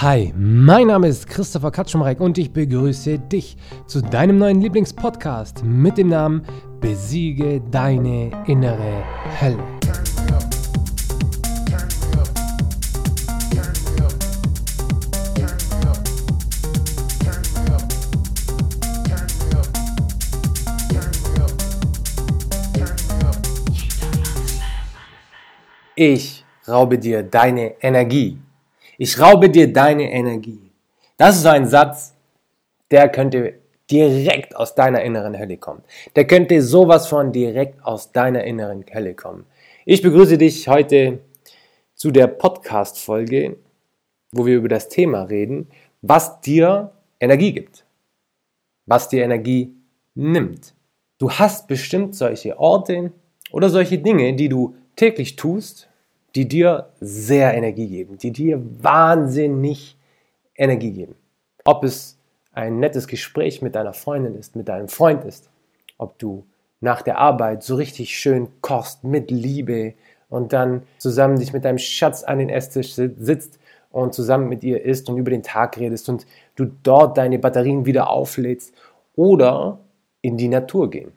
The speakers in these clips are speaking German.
Hi, mein Name ist Christopher Katschumreck und ich begrüße dich zu deinem neuen Lieblingspodcast mit dem Namen Besiege deine innere Hölle. Ich raube dir deine Energie. Ich raube dir deine Energie. Das ist so ein Satz, der könnte direkt aus deiner inneren Hölle kommen. Der könnte sowas von direkt aus deiner inneren Hölle kommen. Ich begrüße dich heute zu der Podcast-Folge, wo wir über das Thema reden, was dir Energie gibt. Was dir Energie nimmt. Du hast bestimmt solche Orte oder solche Dinge, die du täglich tust, die dir sehr Energie geben, die dir wahnsinnig Energie geben. Ob es ein nettes Gespräch mit deiner Freundin ist, mit deinem Freund ist, ob du nach der Arbeit so richtig schön kochst mit Liebe und dann zusammen dich mit deinem Schatz an den Esstisch sitzt und zusammen mit ihr isst und über den Tag redest und du dort deine Batterien wieder auflädst oder in die Natur gehen.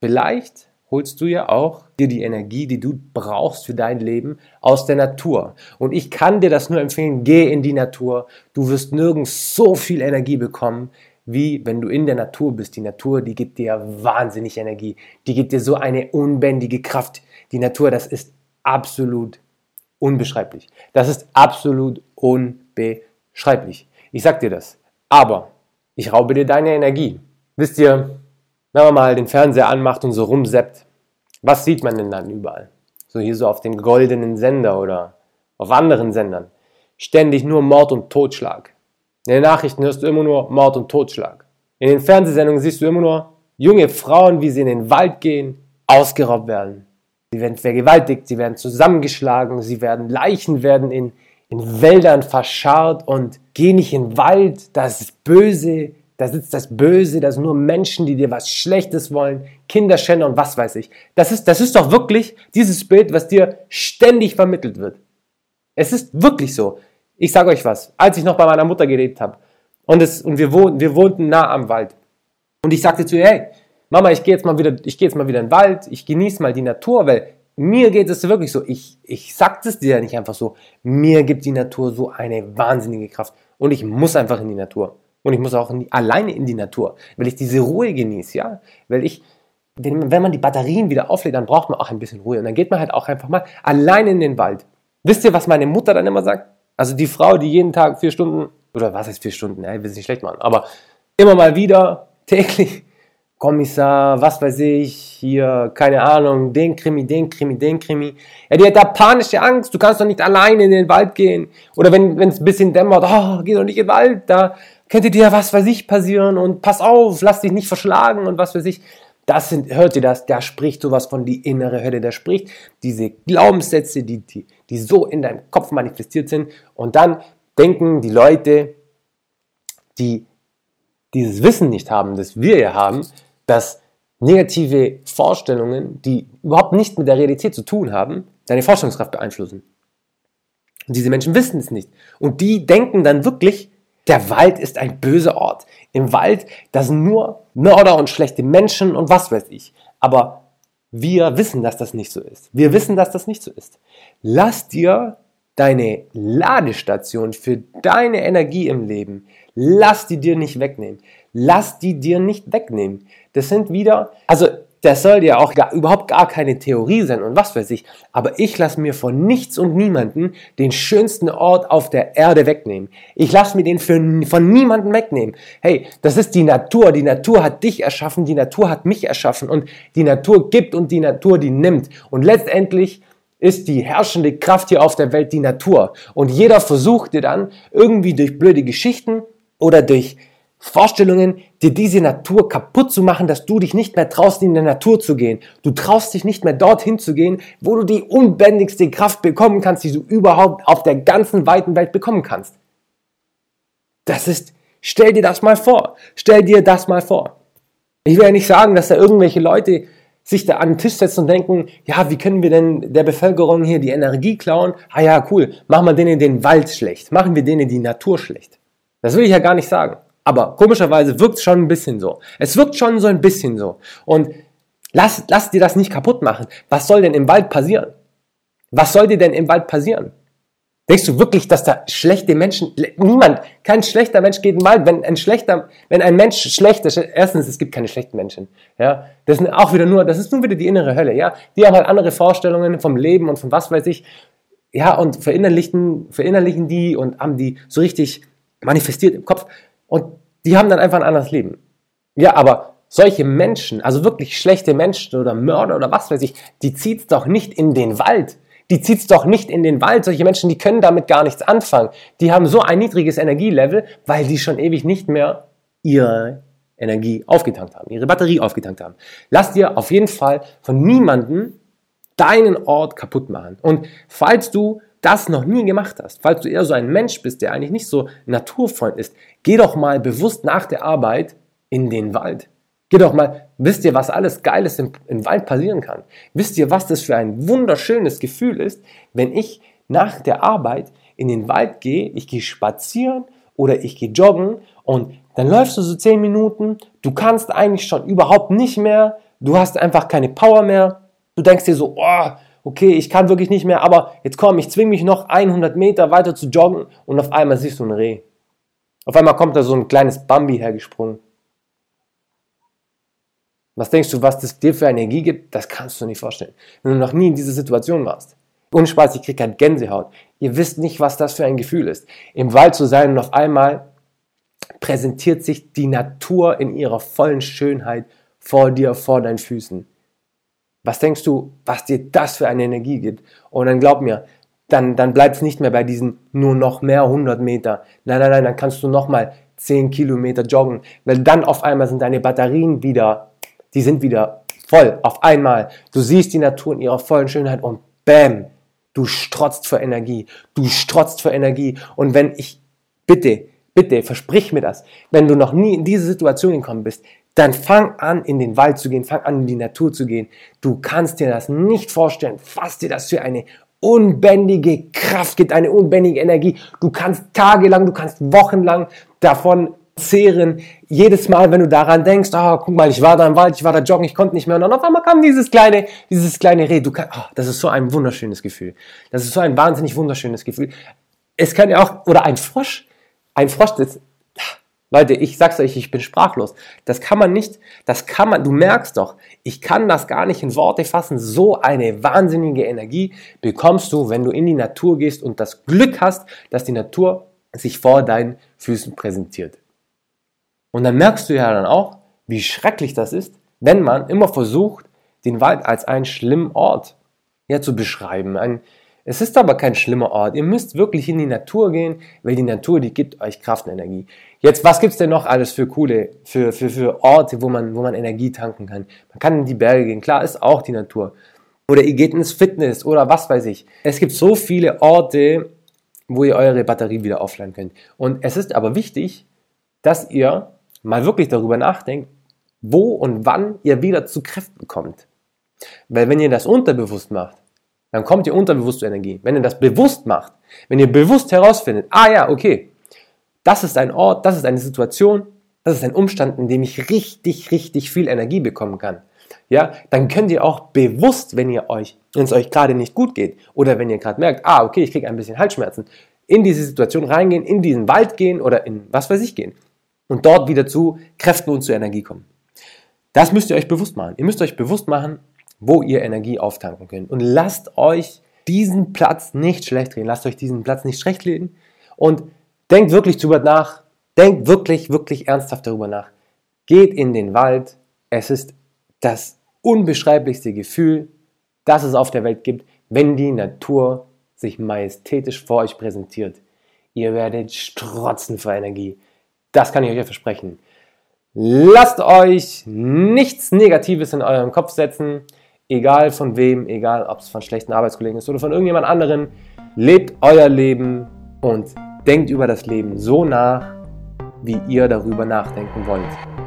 Vielleicht holst du ja auch dir die Energie, die du brauchst für dein Leben aus der Natur. Und ich kann dir das nur empfehlen, geh in die Natur. Du wirst nirgends so viel Energie bekommen, wie wenn du in der Natur bist. Die Natur, die gibt dir wahnsinnig Energie. Die gibt dir so eine unbändige Kraft. Die Natur, das ist absolut unbeschreiblich. Das ist absolut unbeschreiblich. Ich sag dir das. Aber ich raube dir deine Energie. Wisst ihr, wenn man mal den Fernseher anmacht und so rumseppt, was sieht man denn dann überall? So hier so auf dem goldenen Sender oder auf anderen Sendern. Ständig nur Mord und Totschlag. In den Nachrichten hörst du immer nur Mord und Totschlag. In den Fernsehsendungen siehst du immer nur junge Frauen, wie sie in den Wald gehen, ausgeraubt werden. Sie werden vergewaltigt, sie werden zusammengeschlagen, sie werden Leichen werden in, in Wäldern verscharrt und geh nicht in den Wald, das ist böse, da sitzt das Böse, das sind nur Menschen, die dir was Schlechtes wollen, Kinderschänder und was weiß ich. Das ist, das ist doch wirklich dieses Bild, was dir ständig vermittelt wird. Es ist wirklich so. Ich sage euch was, als ich noch bei meiner Mutter gelebt habe und, es, und wir, wohnten, wir wohnten nah am Wald und ich sagte zu ihr, hey, Mama, ich gehe jetzt mal wieder, ich gehe jetzt mal wieder in den Wald, ich genieße mal die Natur, weil mir geht es wirklich so. Ich, ich sag es dir ja nicht einfach so. Mir gibt die Natur so eine wahnsinnige Kraft und ich muss einfach in die Natur. Und ich muss auch in die, alleine in die Natur, weil ich diese Ruhe genieße, ja. Weil ich, wenn, wenn man die Batterien wieder auflädt, dann braucht man auch ein bisschen Ruhe. Und dann geht man halt auch einfach mal alleine in den Wald. Wisst ihr, was meine Mutter dann immer sagt? Also die Frau, die jeden Tag vier Stunden, oder was heißt vier Stunden? Ja, ich will es nicht schlecht machen, aber immer mal wieder, täglich, Kommissar, was weiß ich, hier, keine Ahnung, den Krimi, den Krimi, den Krimi. Ja, die hat da panische Angst, du kannst doch nicht alleine in den Wald gehen. Oder wenn es ein bisschen dämmert, oh, geh doch nicht in den Wald, da könnte dir was weiß ich passieren und pass auf, lass dich nicht verschlagen und was weiß ich. Das sind, hört ihr das? Da spricht sowas von die innere Hölle. Da spricht diese Glaubenssätze, die, die, die so in deinem Kopf manifestiert sind. Und dann denken die Leute, die dieses Wissen nicht haben, das wir ja haben, dass negative Vorstellungen, die überhaupt nicht mit der Realität zu tun haben, deine Vorstellungskraft beeinflussen. Und diese Menschen wissen es nicht. Und die denken dann wirklich, der Wald ist ein böser Ort. Im Wald, da sind nur Mörder und schlechte Menschen und was weiß ich. Aber wir wissen, dass das nicht so ist. Wir wissen, dass das nicht so ist. Lass dir deine Ladestation für deine Energie im Leben, lass die dir nicht wegnehmen. Lass die dir nicht wegnehmen. Das sind wieder, also das soll ja auch gar, überhaupt gar keine Theorie sein und was weiß ich. Aber ich lasse mir von nichts und niemanden den schönsten Ort auf der Erde wegnehmen. Ich lasse mir den für, von niemanden wegnehmen. Hey, das ist die Natur. Die Natur hat dich erschaffen, die Natur hat mich erschaffen und die Natur gibt und die Natur die nimmt. Und letztendlich ist die herrschende Kraft hier auf der Welt die Natur. Und jeder versucht dir dann irgendwie durch blöde Geschichten oder durch Vorstellungen, dir diese Natur kaputt zu machen, dass du dich nicht mehr traust, in der Natur zu gehen. Du traust dich nicht mehr dorthin zu gehen, wo du die unbändigste Kraft bekommen kannst, die du überhaupt auf der ganzen weiten Welt bekommen kannst. Das ist, stell dir das mal vor. Stell dir das mal vor. Ich will ja nicht sagen, dass da irgendwelche Leute sich da an den Tisch setzen und denken, ja, wie können wir denn der Bevölkerung hier die Energie klauen? Ah ja, cool, machen wir denen den Wald schlecht, machen wir denen die Natur schlecht. Das will ich ja gar nicht sagen. Aber komischerweise wirkt es schon ein bisschen so. Es wirkt schon so ein bisschen so. Und lass, lass dir das nicht kaputt machen. Was soll denn im Wald passieren? Was soll dir denn im Wald passieren? Denkst du wirklich, dass da schlechte Menschen, niemand, kein schlechter Mensch geht in den Wald. Wenn ein schlechter, wenn ein Mensch schlecht ist, erstens, es gibt keine schlechten Menschen, ja. Das sind auch wieder nur, das ist nur wieder die innere Hölle, ja. Die haben halt andere Vorstellungen vom Leben und von was weiß ich, ja, und verinnerlichen, verinnerlichen die und haben die so richtig manifestiert im Kopf und die haben dann einfach ein anderes Leben. Ja, aber solche Menschen, also wirklich schlechte Menschen oder Mörder oder was weiß ich, die zieht's doch nicht in den Wald die zieht's doch nicht in den Wald. Solche Menschen, die können damit gar nichts anfangen. Die haben so ein niedriges Energielevel, weil die schon ewig nicht mehr ihre Energie aufgetankt haben, ihre Batterie aufgetankt haben. Lass dir auf jeden Fall von niemandem deinen Ort kaputt machen. Und falls du das noch nie gemacht hast, falls du eher so ein Mensch bist, der eigentlich nicht so Naturfreund ist, geh doch mal bewusst nach der Arbeit in den Wald. Geh doch mal, wisst ihr, was alles Geiles im, im Wald passieren kann? Wisst ihr, was das für ein wunderschönes Gefühl ist, wenn ich nach der Arbeit in den Wald gehe, ich gehe spazieren oder ich gehe joggen und dann läufst du so zehn Minuten, du kannst eigentlich schon überhaupt nicht mehr, du hast einfach keine Power mehr, du denkst dir so, oh, okay, ich kann wirklich nicht mehr, aber jetzt komm, ich zwing mich noch 100 Meter weiter zu joggen und auf einmal siehst du ein Reh. Auf einmal kommt da so ein kleines Bambi hergesprungen. Was denkst du, was das dir für eine Energie gibt? Das kannst du nicht vorstellen. Wenn du noch nie in dieser Situation warst. Ohne Spaß, ich krieg halt Gänsehaut. Ihr wisst nicht, was das für ein Gefühl ist. Im Wald zu sein und auf einmal präsentiert sich die Natur in ihrer vollen Schönheit vor dir, vor deinen Füßen. Was denkst du, was dir das für eine Energie gibt? Und dann glaub mir, dann, dann bleibt nicht mehr bei diesen nur noch mehr 100 Meter. Nein, nein, nein, dann kannst du noch mal 10 Kilometer joggen, weil dann auf einmal sind deine Batterien wieder die sind wieder voll auf einmal. Du siehst die Natur in ihrer vollen Schönheit und bam, du strotzt vor Energie. Du strotzt vor Energie. Und wenn ich, bitte, bitte, versprich mir das, wenn du noch nie in diese Situation gekommen bist, dann fang an, in den Wald zu gehen, fang an, in die Natur zu gehen. Du kannst dir das nicht vorstellen, was dir das für eine unbändige Kraft gibt, eine unbändige Energie. Du kannst tagelang, du kannst wochenlang davon zehren. Jedes Mal, wenn du daran denkst, oh, guck mal, ich war da im Wald, ich war da joggen, ich konnte nicht mehr. Und dann auf einmal kam dieses kleine, dieses kleine Reh. Du kann, oh, das ist so ein wunderschönes Gefühl. Das ist so ein wahnsinnig wunderschönes Gefühl. Es kann ja auch, oder ein Frosch. Ein Frosch, das, Leute, ich sag's euch, ich bin sprachlos. Das kann man nicht, das kann man, du merkst doch, ich kann das gar nicht in Worte fassen. So eine wahnsinnige Energie bekommst du, wenn du in die Natur gehst und das Glück hast, dass die Natur sich vor deinen Füßen präsentiert. Und dann merkst du ja dann auch, wie schrecklich das ist, wenn man immer versucht, den Wald als einen schlimmen Ort ja, zu beschreiben. Ein, es ist aber kein schlimmer Ort. Ihr müsst wirklich in die Natur gehen, weil die Natur, die gibt euch Kraft und Energie. Jetzt, was gibt's denn noch alles für coole, für, für, für Orte, wo man, wo man Energie tanken kann? Man kann in die Berge gehen. Klar, ist auch die Natur. Oder ihr geht ins Fitness oder was weiß ich. Es gibt so viele Orte, wo ihr eure Batterie wieder aufladen könnt. Und es ist aber wichtig, dass ihr mal wirklich darüber nachdenkt, wo und wann ihr wieder zu Kräften kommt. Weil wenn ihr das unterbewusst macht, dann kommt ihr unterbewusst zur Energie. Wenn ihr das bewusst macht, wenn ihr bewusst herausfindet, ah ja, okay, das ist ein Ort, das ist eine Situation, das ist ein Umstand, in dem ich richtig, richtig viel Energie bekommen kann. Ja, dann könnt ihr auch bewusst, wenn ihr euch, wenn es euch gerade nicht gut geht oder wenn ihr gerade merkt, ah, okay, ich kriege ein bisschen Halsschmerzen, in diese Situation reingehen, in diesen Wald gehen oder in was weiß ich gehen und dort wieder zu Kräften und zu Energie kommen. Das müsst ihr euch bewusst machen. Ihr müsst euch bewusst machen, wo ihr Energie auftanken könnt. Und lasst euch diesen Platz nicht schlecht reden. Lasst euch diesen Platz nicht schlecht reden. Und denkt wirklich darüber nach. Denkt wirklich, wirklich ernsthaft darüber nach. Geht in den Wald. Es ist das unbeschreiblichste Gefühl, das es auf der Welt gibt, wenn die Natur sich majestätisch vor euch präsentiert. Ihr werdet strotzen vor Energie. Das kann ich euch versprechen. Lasst euch nichts Negatives in euren Kopf setzen, egal von wem, egal ob es von schlechten Arbeitskollegen ist oder von irgendjemand anderen. Lebt euer Leben und denkt über das Leben so nach, wie ihr darüber nachdenken wollt.